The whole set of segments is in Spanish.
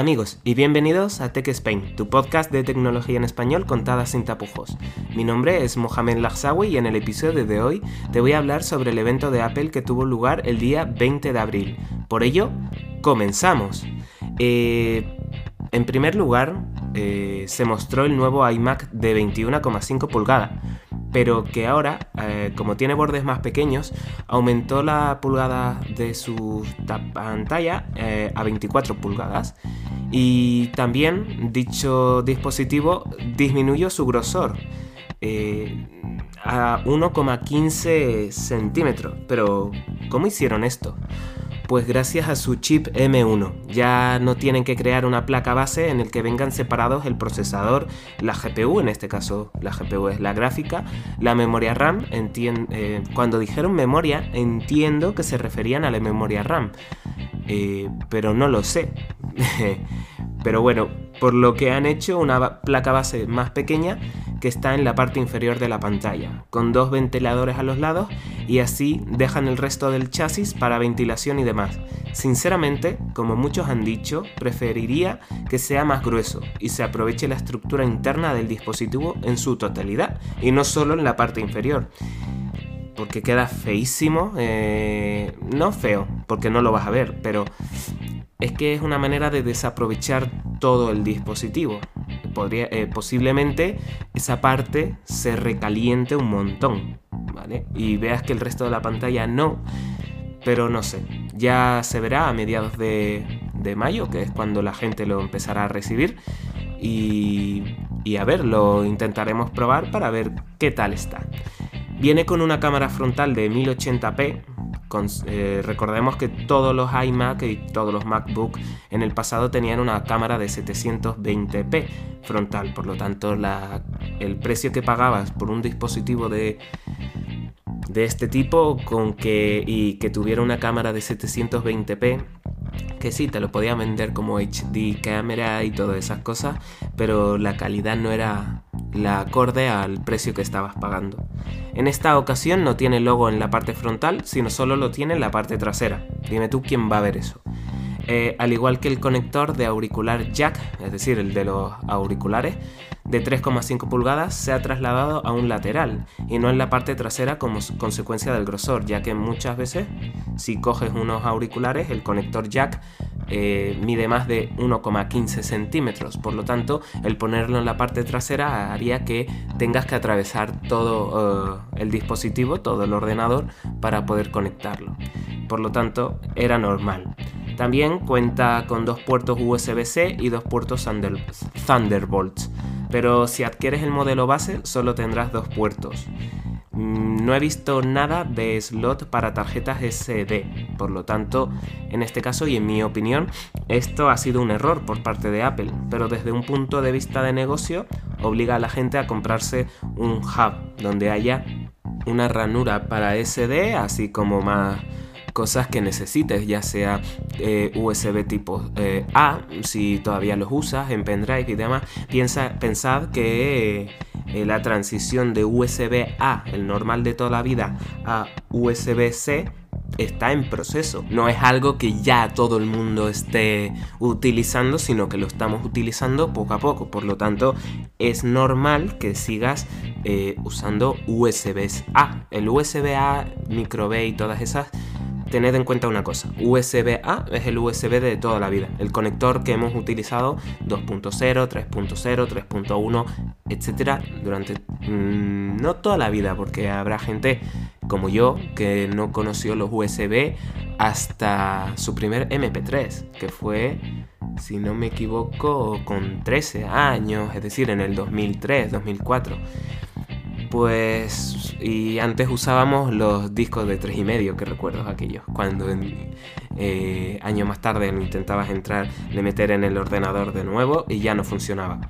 Hola amigos y bienvenidos a Tech Spain, tu podcast de tecnología en español contada sin tapujos. Mi nombre es Mohamed Lagsawi y en el episodio de hoy te voy a hablar sobre el evento de Apple que tuvo lugar el día 20 de abril. Por ello, comenzamos. Eh, en primer lugar, eh, se mostró el nuevo iMac de 21,5 pulgadas pero que ahora, eh, como tiene bordes más pequeños, aumentó la pulgada de su pantalla eh, a 24 pulgadas. Y también dicho dispositivo disminuyó su grosor eh, a 1,15 centímetros. Pero, ¿cómo hicieron esto? Pues gracias a su chip M1 ya no tienen que crear una placa base en el que vengan separados el procesador, la GPU, en este caso la GPU es la gráfica, la memoria RAM. Eh, cuando dijeron memoria entiendo que se referían a la memoria RAM, eh, pero no lo sé. pero bueno, por lo que han hecho una placa base más pequeña que está en la parte inferior de la pantalla, con dos ventiladores a los lados y así dejan el resto del chasis para ventilación y demás. Sinceramente, como muchos han dicho, preferiría que sea más grueso y se aproveche la estructura interna del dispositivo en su totalidad y no solo en la parte inferior porque queda feísimo. Eh, no feo, porque no lo vas a ver, pero es que es una manera de desaprovechar todo el dispositivo. Podría, eh, posiblemente esa parte se recaliente un montón, ¿vale? Y veas que el resto de la pantalla no, pero no sé. Ya se verá a mediados de, mayo, que es cuando la gente lo empezará a recibir. Y, y a ver, lo intentaremos probar para ver qué tal está. Viene con una cámara frontal de 1080p. Eh, recordemos que todos los iMac y todos los MacBook en el pasado tenían una cámara de 720p frontal. Por lo tanto, el precio que pagabas por un dispositivo de, este tipo con que, y que tuviera una cámara de 720p que sí, te lo podía vender como HD cámara y todas esas cosas, pero la calidad no era la acorde al precio que estabas pagando. En esta ocasión no tiene logo en la parte frontal, sino solo lo tiene en la parte trasera. Dime tú quién va a ver eso. Eh, al igual que el conector de auricular jack, es decir, el de los auriculares, de 3,5 pulgadas se ha trasladado a un lateral y no en la parte trasera como consecuencia del grosor, ya que muchas veces si coges unos auriculares el conector jack eh, mide más de 1,15 centímetros, por lo tanto el ponerlo en la parte trasera haría que tengas que atravesar todo eh, el dispositivo, todo el ordenador para poder conectarlo. Por lo tanto era normal. También cuenta con dos puertos USB-C y dos puertos Thunderbolt, pero si adquieres el modelo base solo tendrás dos puertos. Mm, no he visto nada de slot para tarjetas SD, por lo tanto, en este caso y en mi opinión, esto ha sido un error por parte de Apple, pero desde un punto de vista de negocio, obliga a la gente a comprarse un hub donde haya una ranura para SD, así como más cosas que necesites, ya sea eh, USB tipo eh, A, si todavía los usas en pendrive y demás. Piensa, pensad que eh, la transición de USB A, el normal de toda la vida, a USB C está en proceso. No es algo que ya todo el mundo esté utilizando, sino que lo estamos utilizando poco a poco. Por lo tanto, es normal que sigas usando USB A. El USB A, micro B y todas esas tened en cuenta una cosa, USB-A es el USB de toda la vida, el conector que hemos utilizado 2.0, 3.0, 3.1, etcétera, durante mm, no toda la vida, porque habrá gente como yo que no conoció los USB hasta su primer MP3, que fue, si no me equivoco, con 13 años, es decir, en el 2003, 2004 pues y antes usábamos los discos de tres y medio que recuerdo aquellos cuando eh, años más tarde intentabas entrar de meter en el ordenador de nuevo y ya no funcionaba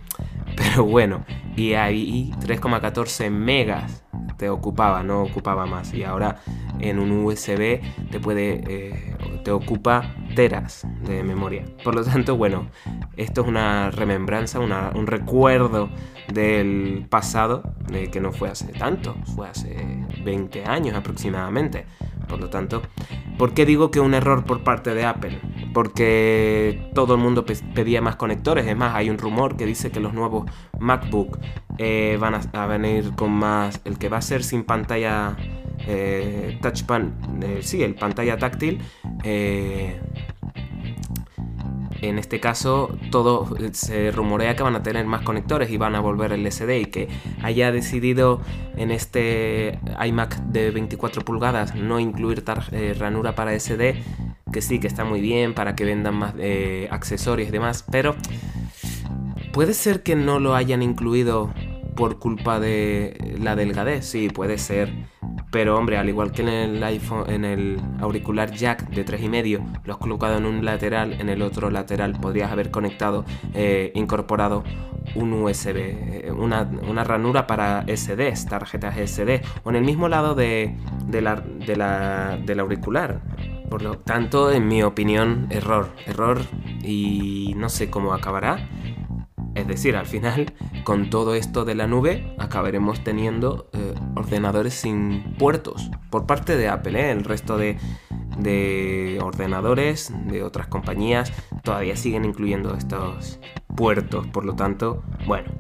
pero bueno y ahí 3,14 megas te ocupaba no ocupaba más y ahora en un USB te puede eh, te ocupa teras de memoria por lo tanto bueno esto es una remembranza un recuerdo del pasado, que no fue hace tanto, fue hace 20 años aproximadamente. Por lo tanto, ¿por qué digo que un error por parte de Apple? Porque todo el mundo pedía más conectores. Es más, hay un rumor que dice que los nuevos MacBook eh, van a, venir con más. El que va a ser sin pantalla eh, touchpad, eh, sí, el pantalla táctil. Eh, en este caso, todo se rumorea que van a tener más conectores y van a volver el SD y que haya decidido en este iMac de 24 pulgadas no incluir eh, ranura para SD, que sí, que está muy bien para que vendan más eh, accesorios y demás, pero puede ser que no lo hayan incluido por culpa de la delgadez, sí, puede ser pero hombre, al igual que en el iPhone, en el auricular jack de 3,5, lo has colocado en un lateral, en el otro lateral podrías haber conectado, eh, incorporado un USB, eh, una, ranura para SD, tarjetas SD, o en el mismo lado de, la, del auricular. Por lo tanto, en mi opinión, error, error y no sé cómo acabará es decir, al final, con todo esto de la nube, acabaremos teniendo eh, ordenadores sin puertos por parte de Apple. ¿eh? El resto de, de ordenadores de otras compañías todavía siguen incluyendo estos puertos. Por lo tanto, bueno,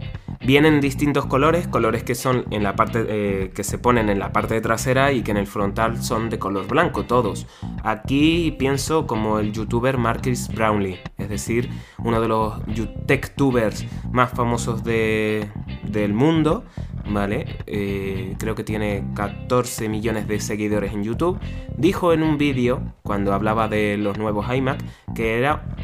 Vienen distintos colores, colores que son en la parte eh, que se ponen en la parte de trasera y que en el frontal son de color blanco todos. Aquí pienso como el youtuber Marcus Brownlee, es decir, uno de los techtubers más famosos del mundo ¿vale? Eh, creo que tiene 14 millones de seguidores en YouTube, dijo en un vídeo, cuando hablaba de los nuevos iMac, que era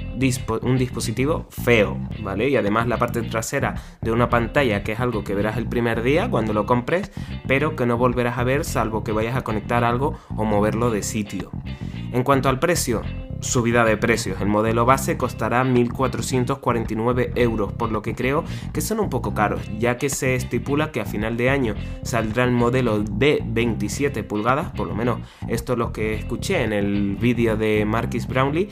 un dispositivo feo, ¿vale? Y además la parte trasera de una pantalla, que es algo que verás el primer día cuando lo compres, pero que no volverás a ver salvo que vayas a conectar algo o moverlo de sitio. En cuanto al precio, subida de precios. El modelo base costará 1.449 euros, por lo que creo que son un poco caros, ya que se estipula que a final de año saldrá el modelo de 27 pulgadas, por lo menos esto es lo que escuché en el vídeo de Marquis Brownlee,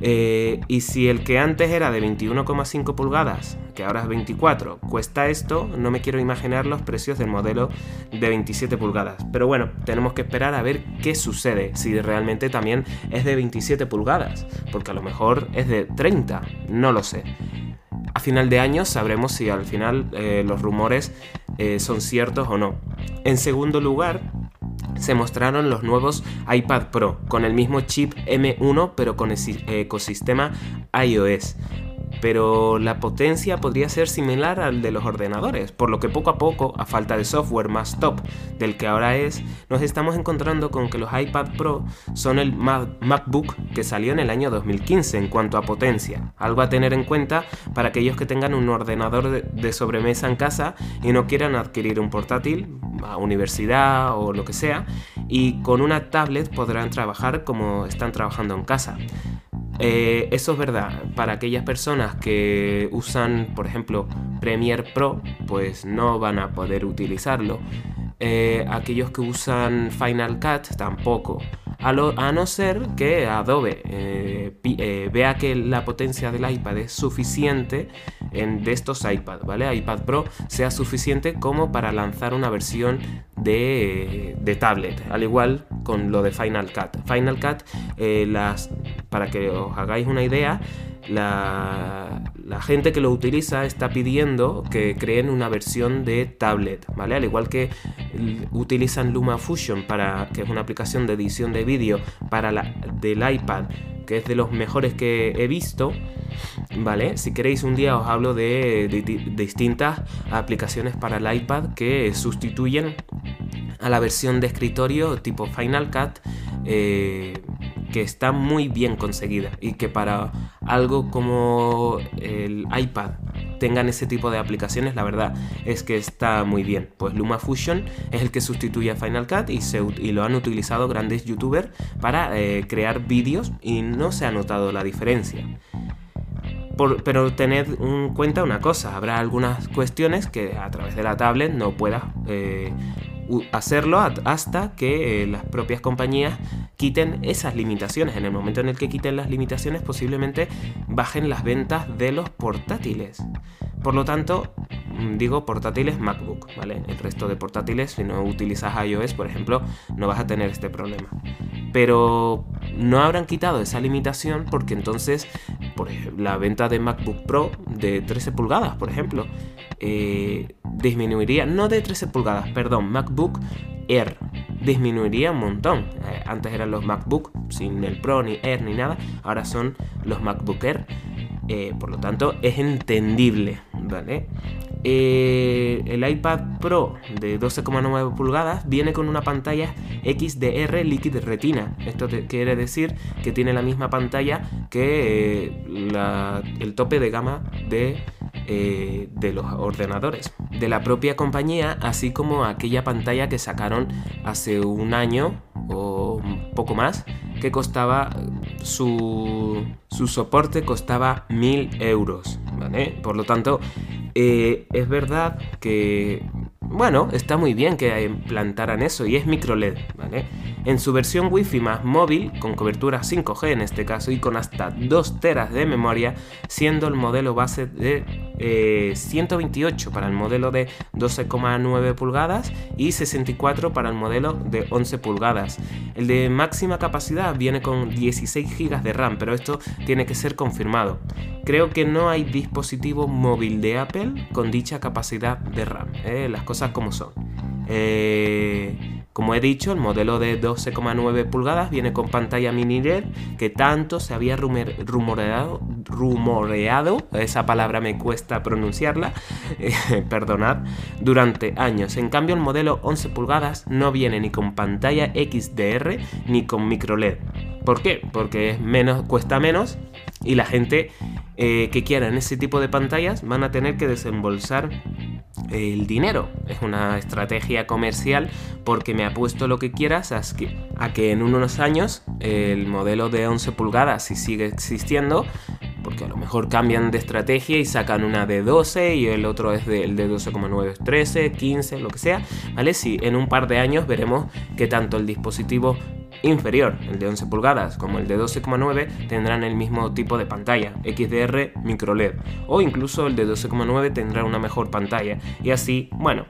eh, y si el que antes era de 21,5 pulgadas, que ahora es 24, cuesta esto, no me quiero imaginar los precios del modelo de 27 pulgadas. Pero bueno, tenemos que esperar a ver qué sucede, si realmente también es de 27 pulgadas, porque a lo mejor es de 30, no lo sé. A final de año sabremos si al final eh, los rumores eh, son ciertos o no. En segundo lugar, se mostraron los nuevos iPad Pro con el mismo chip M1 pero con el ecosistema iOS pero la potencia podría ser similar al de los ordenadores, por lo que poco a poco, a falta de software más top del que ahora es, nos estamos encontrando con que los iPad Pro son el MacBook que salió en el año 2015 en cuanto a potencia, algo a tener en cuenta para aquellos que tengan un ordenador de sobremesa en casa y no quieran adquirir un portátil a universidad o lo que sea, y con una tablet podrán trabajar como están trabajando en casa. Eh, eso es verdad, para aquellas personas que usan, por ejemplo, Premiere Pro, pues no van a poder utilizarlo. Eh, aquellos que usan Final Cut tampoco. A, no ser que Adobe eh, vea que la potencia del iPad es suficiente en, de estos iPad, ¿vale? iPad Pro sea suficiente como para lanzar una versión de, de tablet, al igual con lo de Final Cut. Final Cut, las para que os hagáis una idea, la, gente que lo utiliza está pidiendo que creen una versión de tablet, ¿vale? Al igual que utilizan LumaFusion, para, que es una aplicación de edición de vídeo para la, del iPad, que es de los mejores que he visto, ¿vale? Si queréis un día os hablo de, distintas aplicaciones para el iPad que sustituyen a la versión de escritorio tipo Final Cut. Eh, que está muy bien conseguida y que para algo como el iPad tengan ese tipo de aplicaciones, la verdad es que está muy bien. Pues LumaFusion es el que sustituye a Final Cut y, se, y lo han utilizado grandes youtubers para eh, crear vídeos y no se ha notado la diferencia. pero tened en cuenta una cosa, habrá algunas cuestiones que a través de la tablet no puedas eh, hacerlo hasta que eh, las propias compañías quiten esas limitaciones. En el momento en el que quiten las limitaciones posiblemente bajen las ventas de los portátiles. Por lo tanto, digo portátiles MacBook, ¿vale? El resto de portátiles, si no utilizas iOS, por ejemplo, no vas a tener este problema. Pero no habrán quitado esa limitación porque entonces por ejemplo, la venta de MacBook Pro de 13 pulgadas, por ejemplo, eh, disminuiría, no de 13 pulgadas, perdón, MacBook Air disminuiría un montón. Eh, antes eran los MacBook sin el Pro ni Air ni nada, ahora son los MacBook Air. Eh, por lo tanto, es entendible, ¿vale? Eh, el iPad Pro de 12,9 pulgadas viene con una pantalla XDR Liquid Retina. Esto quiere decir que tiene la misma pantalla que el tope de gama de eh, de los ordenadores de la propia compañía, así como aquella pantalla que sacaron hace un año o poco más, que costaba su, su soporte costaba mil euros, ¿vale? Por lo tanto, eh, es verdad que bueno, está muy bien que implantaran eso y es micro LED, ¿vale? En su versión Wi-Fi más móvil, con cobertura 5G en este caso y con hasta 2 teras de memoria, siendo el modelo base de 128 eh, para el modelo de 12,9 pulgadas y 64 para el modelo de 11 pulgadas. El de máxima capacidad viene con 16 GB de RAM, pero esto tiene que ser confirmado. Creo que no hay dispositivo móvil de Apple con dicha capacidad de RAM. ¿eh? Las cosas como son. Eh, como he dicho, el modelo de 12,9 pulgadas viene con pantalla mini LED que tanto se había rumoreado, esa palabra me cuesta pronunciarla, eh, perdonad, durante años. En cambio, el modelo 11 pulgadas no viene ni con pantalla XDR ni con micro LED. ¿Por qué? Porque es menos, cuesta menos y la gente eh, que quieran ese tipo de pantallas van a tener que desembolsar el dinero. Es una estrategia comercial porque me apuesto lo que quieras a que, en unos años el modelo de 11 pulgadas, si sigue existiendo, porque a lo mejor cambian de estrategia y sacan una de 12 y el otro es de, el de 12,9 13, 15, lo que sea, ¿vale? Si en un par de años veremos que tanto el dispositivo inferior, el de 11 pulgadas, como el de 12,9 tendrán el mismo tipo de pantalla, XDR micro LED, o incluso el de 12,9 tendrá una mejor pantalla, y así, bueno,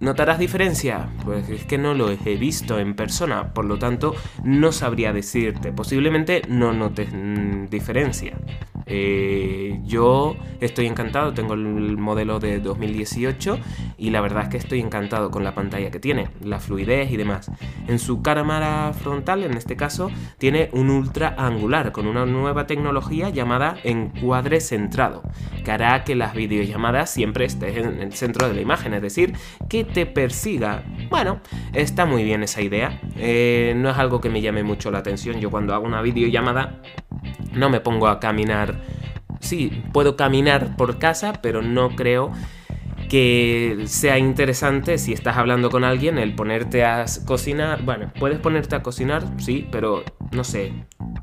¿Notarás diferencia? Pues es que no lo he visto en persona, por lo tanto no sabría decirte. Posiblemente no notes mm, diferencia. Eh, yo estoy encantado, tengo el modelo de 2018 y la verdad es que estoy encantado con la pantalla que tiene, la fluidez y demás. En su cámara frontal, en este caso, tiene un ultra angular con una nueva tecnología llamada encuadre centrado, que hará que las videollamadas siempre estén en el centro de la imagen, es decir, que te persiga. Bueno, está muy bien esa idea. Eh, no es algo que me llame mucho la atención. Yo cuando hago una videollamada no me pongo a caminar. Sí, puedo caminar por casa, pero no creo que sea interesante si estás hablando con alguien el ponerte a cocinar. Bueno, puedes ponerte a cocinar, sí, pero no sé,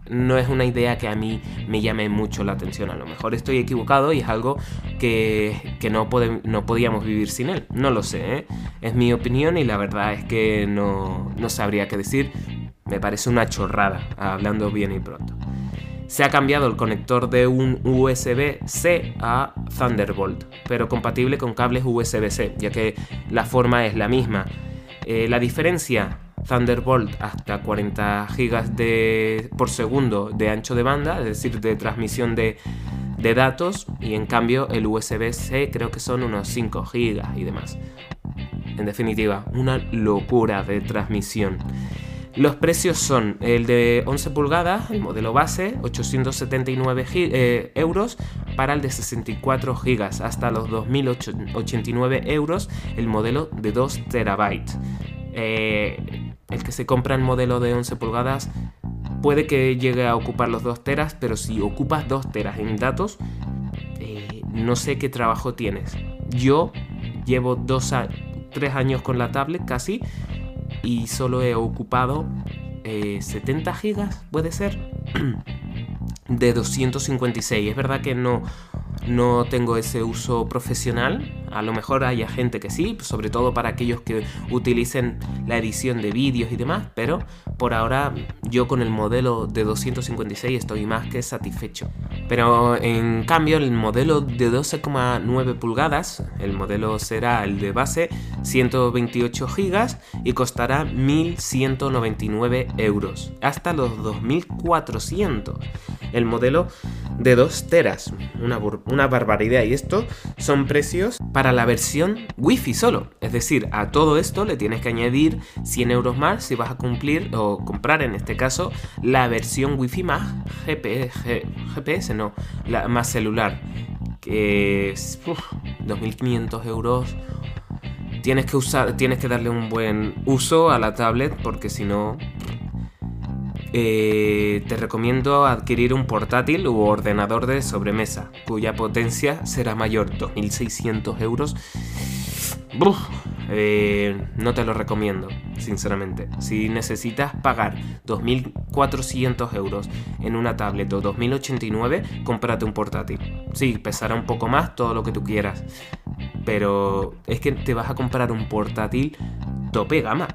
no es una idea que a mí me llame mucho la atención. A lo mejor estoy equivocado y es algo que, no, no podíamos vivir sin él. No lo sé, ¿eh? es mi opinión y la verdad es que no, no sabría qué decir. Me parece una chorrada, hablando bien y pronto se ha cambiado el conector de un USB-C a Thunderbolt, pero compatible con cables USB-C, ya que la forma es la misma. Eh, la diferencia, Thunderbolt hasta 40 GB por segundo de ancho de banda, es decir, de transmisión de, de datos, y en cambio el USB-C creo que son unos 5 GB y demás. En definitiva, una locura de transmisión. Los precios son el de 11 pulgadas, el modelo base, 879 eh, euros, para el de 64 gigas, hasta los 2.089 euros el modelo de 2 terabytes. Eh, el que se compra el modelo de 11 pulgadas puede que llegue a ocupar los 2 teras, pero si ocupas 2 teras en datos, eh, no sé qué trabajo tienes. Yo llevo 3 años con la tablet casi y solo he ocupado 70 eh, gigas, puede ser, de 256. Es verdad que no, no tengo ese uso profesional. A lo mejor haya gente que sí, sobre todo para aquellos que utilicen la edición de vídeos y demás, pero por ahora yo con el modelo de 256 estoy más que satisfecho. Pero en cambio el modelo de 12,9 pulgadas, el modelo será el de base 128 GB y costará 1.199 euros, hasta los 2.400 el modelo de 2 teras. Una, una, barbaridad. Y esto son precios para la versión Wi-Fi solo. Es decir, a todo esto le tienes que añadir 100 euros más si vas a cumplir o comprar en este caso la versión Wi-Fi más GPS, no, la, más celular. Que es 2.500 euros tienes que usar, tienes que darle un buen uso a la tablet porque si no eh, te recomiendo adquirir un portátil u ordenador de sobremesa, cuya potencia será mayor, 2.600 euros. Eh, no te lo recomiendo, sinceramente. Si necesitas pagar 2.400 euros en una tablet o 2.089, cómprate un portátil. Sí, pesará un poco más, todo lo que tú quieras. Pero es que te vas a comprar un portátil tope gama.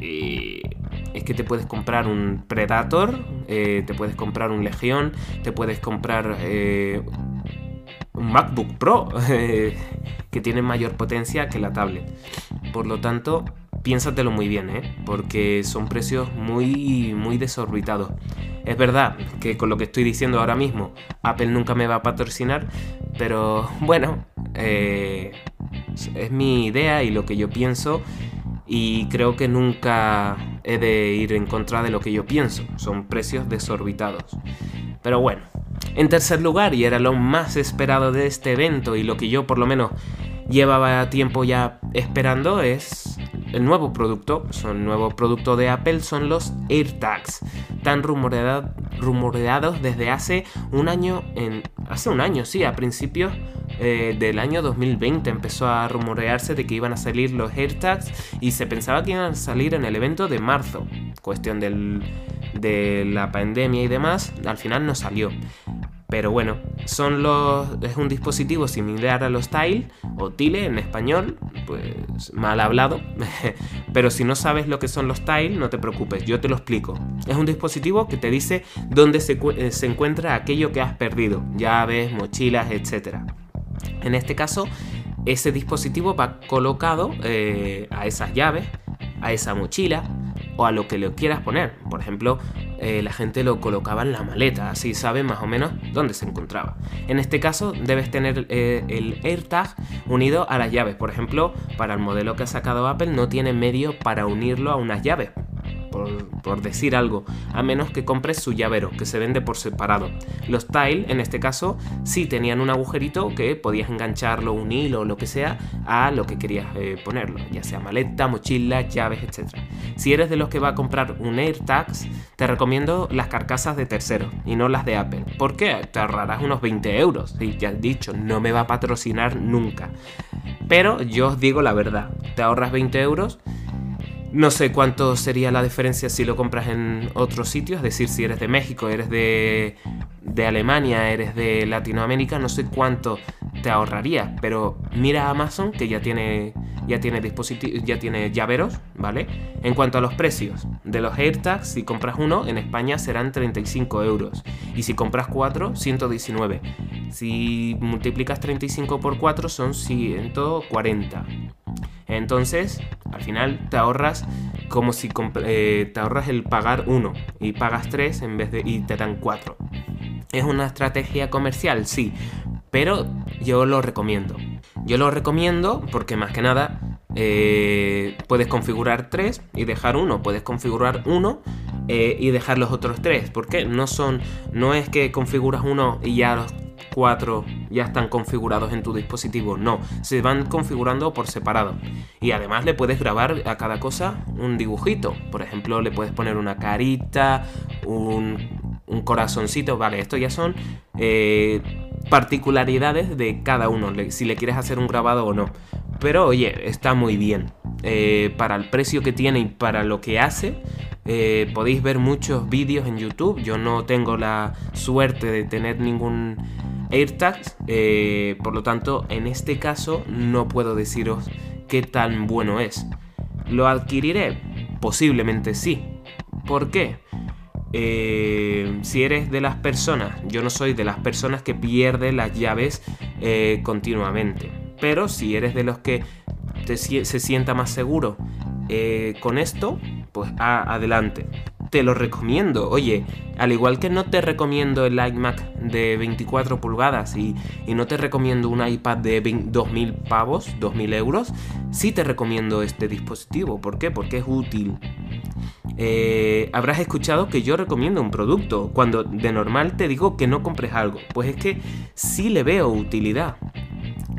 Eh, es que te puedes comprar un Predator, eh, te puedes comprar un Legión, te puedes comprar eh, un MacBook Pro que tiene mayor potencia que la tablet. Por lo tanto, piénsatelo muy bien, ¿eh? porque son precios muy, muy desorbitados. Es verdad que con lo que estoy diciendo ahora mismo, Apple nunca me va a patrocinar, pero bueno, es mi idea y lo que yo pienso y creo que nunca he de ir en contra de lo que yo pienso. Son precios desorbitados. Pero bueno, en tercer lugar, y era lo más esperado de este evento y lo que yo por lo menos llevaba tiempo ya esperando, es el nuevo producto. Son nuevo producto de Apple son los AirTags, tan rumoreados desde hace un año en hace un año, sí, a principios eh, del año 2020 empezó a rumorearse de que iban a salir los AirTags y se pensaba que iban a salir en el evento de marzo. Cuestión de la pandemia y demás, al final no salió. Pero bueno, son los, es un dispositivo similar a los Tile o Tile en español, pues mal hablado. Pero si no sabes lo que son los Tile, no te preocupes, yo te lo explico. Es un dispositivo que te dice dónde se, eh, se encuentra aquello que has perdido, llaves, mochilas, etc. En este caso, ese dispositivo va colocado eh, a esas llaves, a esa mochila o a lo que le quieras poner. Por ejemplo, eh, la gente lo colocaba en la maleta, así sabe más o menos dónde se encontraba. En este caso, debes tener eh, el AirTag unido a las llaves. Por ejemplo, para el modelo que ha sacado Apple no tiene medio para unirlo a unas llaves por, decir algo, a menos que compres su llavero, que se vende por separado. Los Tile, en este caso, sí tenían un agujerito que podías engancharlo, un hilo o lo que sea, a lo que querías eh, ponerlo, ya sea maleta, mochila, llaves, etc. Si eres de los que va a comprar un AirTags, te recomiendo las carcasas de terceros y no las de Apple. ¿Por qué? Te ahorrarás unos 20 euros. Y ya has dicho, no me va a patrocinar nunca. Pero yo os digo la verdad, te ahorras 20 euros no sé cuánto sería la diferencia si lo compras en otro sitio, es decir, si eres de México, eres de, Alemania, eres de Latinoamérica, no sé cuánto te ahorraría, pero mira Amazon que ya tiene ya tiene dispositivos, ya tiene llaveros, ¿vale? En cuanto a los precios de los AirTags, si compras uno en España serán 35 euros y si compras cuatro 119. Si multiplicas 35 por 4 son 140. Entonces, al final te ahorras como si eh, te ahorras el pagar uno y pagas tres en vez de y te dan cuatro. ¿Es una estrategia comercial? Sí, pero yo lo recomiendo. Yo lo recomiendo porque más que nada eh, puedes configurar tres y dejar uno, puedes configurar uno eh, y dejar los otros tres. porque No son, no es que configuras uno y ya los cuatro ya están configurados en tu dispositivo. No, se van configurando por separado. Y además le puedes grabar a cada cosa un dibujito. Por ejemplo, le puedes poner una carita, un, un corazoncito. Vale, esto ya son eh, particularidades de cada uno, si le quieres hacer un grabado o no. Pero oye, está muy bien. Eh, para el precio que tiene y para lo que hace, eh, podéis ver muchos vídeos en YouTube. Yo no tengo la suerte de tener ningún AirTags, eh, por lo tanto, en este caso no puedo deciros qué tan bueno es. ¿Lo adquiriré? Posiblemente sí. ¿Por qué? Eh, si eres de las personas, yo no soy de las personas que pierden las llaves eh, continuamente, pero si eres de los que se sienta más seguro con esto, pues adelante te lo recomiendo. Oye, al igual que no te recomiendo el iMac de 24 pulgadas y, no te recomiendo un iPad de 2000 pavos, 2000 euros, sí te recomiendo este dispositivo. ¿Por qué? Porque es útil. Eh, habrás escuchado que yo recomiendo un producto cuando de normal te digo que no compres algo. Pues es que sí le veo utilidad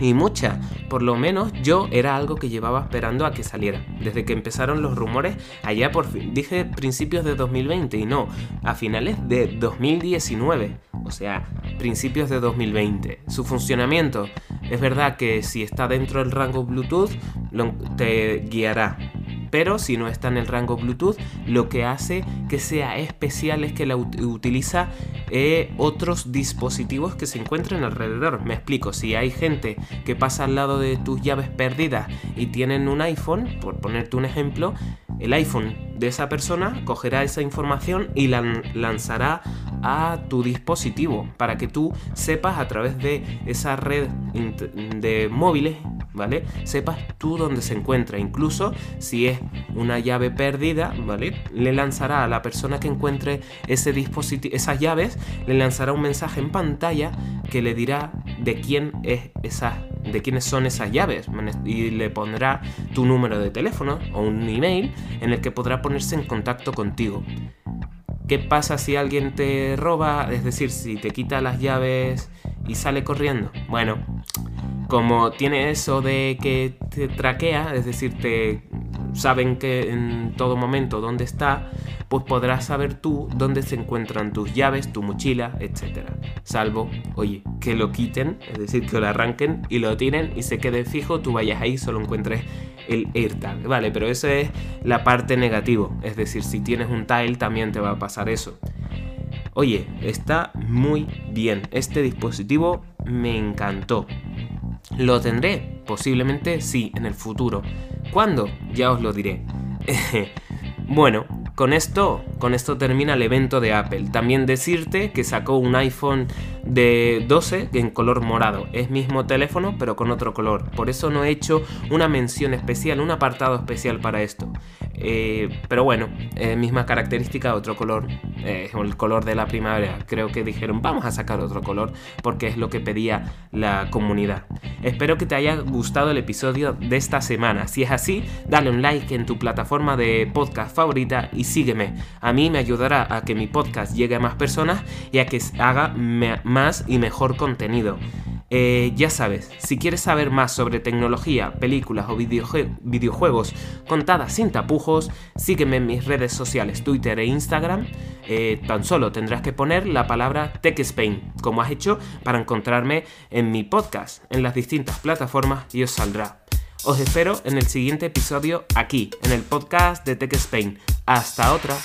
y mucha. Por lo menos yo era algo que llevaba esperando a que saliera. Desde que empezaron los rumores, allá por fin, dije principios de 2020 y no, a finales de 2019. O sea, principios de 2020. Su funcionamiento, es verdad que si está dentro del rango Bluetooth, te guiará pero si no está en el rango Bluetooth, lo que hace que sea especial es que la utiliza eh, otros dispositivos que se encuentran alrededor. Me explico, si hay gente que pasa al lado de tus llaves perdidas y tienen un iPhone, por ponerte un ejemplo, el iPhone de esa persona cogerá esa información y la lanzará a tu dispositivo para que tú sepas a través de esa red de móviles ¿vale? Sepas tú dónde se encuentra. Incluso si es una llave perdida, ¿vale? Le lanzará a la persona que encuentre ese dispositivo, esas llaves, le lanzará un mensaje en pantalla que le dirá de quién es de quiénes son esas llaves y le pondrá tu número de teléfono o un email en el que podrá ponerse en contacto contigo. ¿Qué pasa si alguien te roba? Es decir, si te quita las llaves y sale corriendo. Bueno, como tiene eso de que te traquea, es decir, te saben que en todo momento dónde está, pues podrás saber tú dónde se encuentran tus llaves, tu mochila, etc. Salvo, oye, que lo quiten, es decir, que lo arranquen y lo tiren y se quede fijo, tú vayas ahí y solo encuentres el AirTag, ¿vale? Pero esa es la parte negativa, es decir, si tienes un tile también te va a pasar eso. Oye, está muy bien, este dispositivo me encantó. ¿Lo tendré? Posiblemente sí, en el futuro. ¿Cuándo? Ya os lo diré. bueno, con esto, con esto termina el evento de Apple. También decirte que sacó un iPhone de 12 en color morado. Es mismo teléfono pero con otro color. Por eso no he hecho una mención especial, un apartado especial para esto. Eh, pero bueno, eh, misma característica, otro color, eh, el color de la primavera. Creo que dijeron, vamos a sacar otro color porque es lo que pedía la comunidad. Espero que te haya gustado el episodio de esta semana. Si es así, dale un like en tu plataforma de podcast favorita y sígueme. A mí me ayudará a que mi podcast llegue a más personas y a que haga más y mejor contenido. Eh, ya sabes, si quieres saber más sobre tecnología, películas o videojuegos contadas sin tapujos, sígueme en mis redes sociales, Twitter e Instagram. Eh, tan solo tendrás que poner la palabra TechSpain, como has hecho para encontrarme en mi podcast, en las distintas plataformas y os saldrá. Os espero en el siguiente episodio aquí, en el podcast de TechSpain. Hasta otra.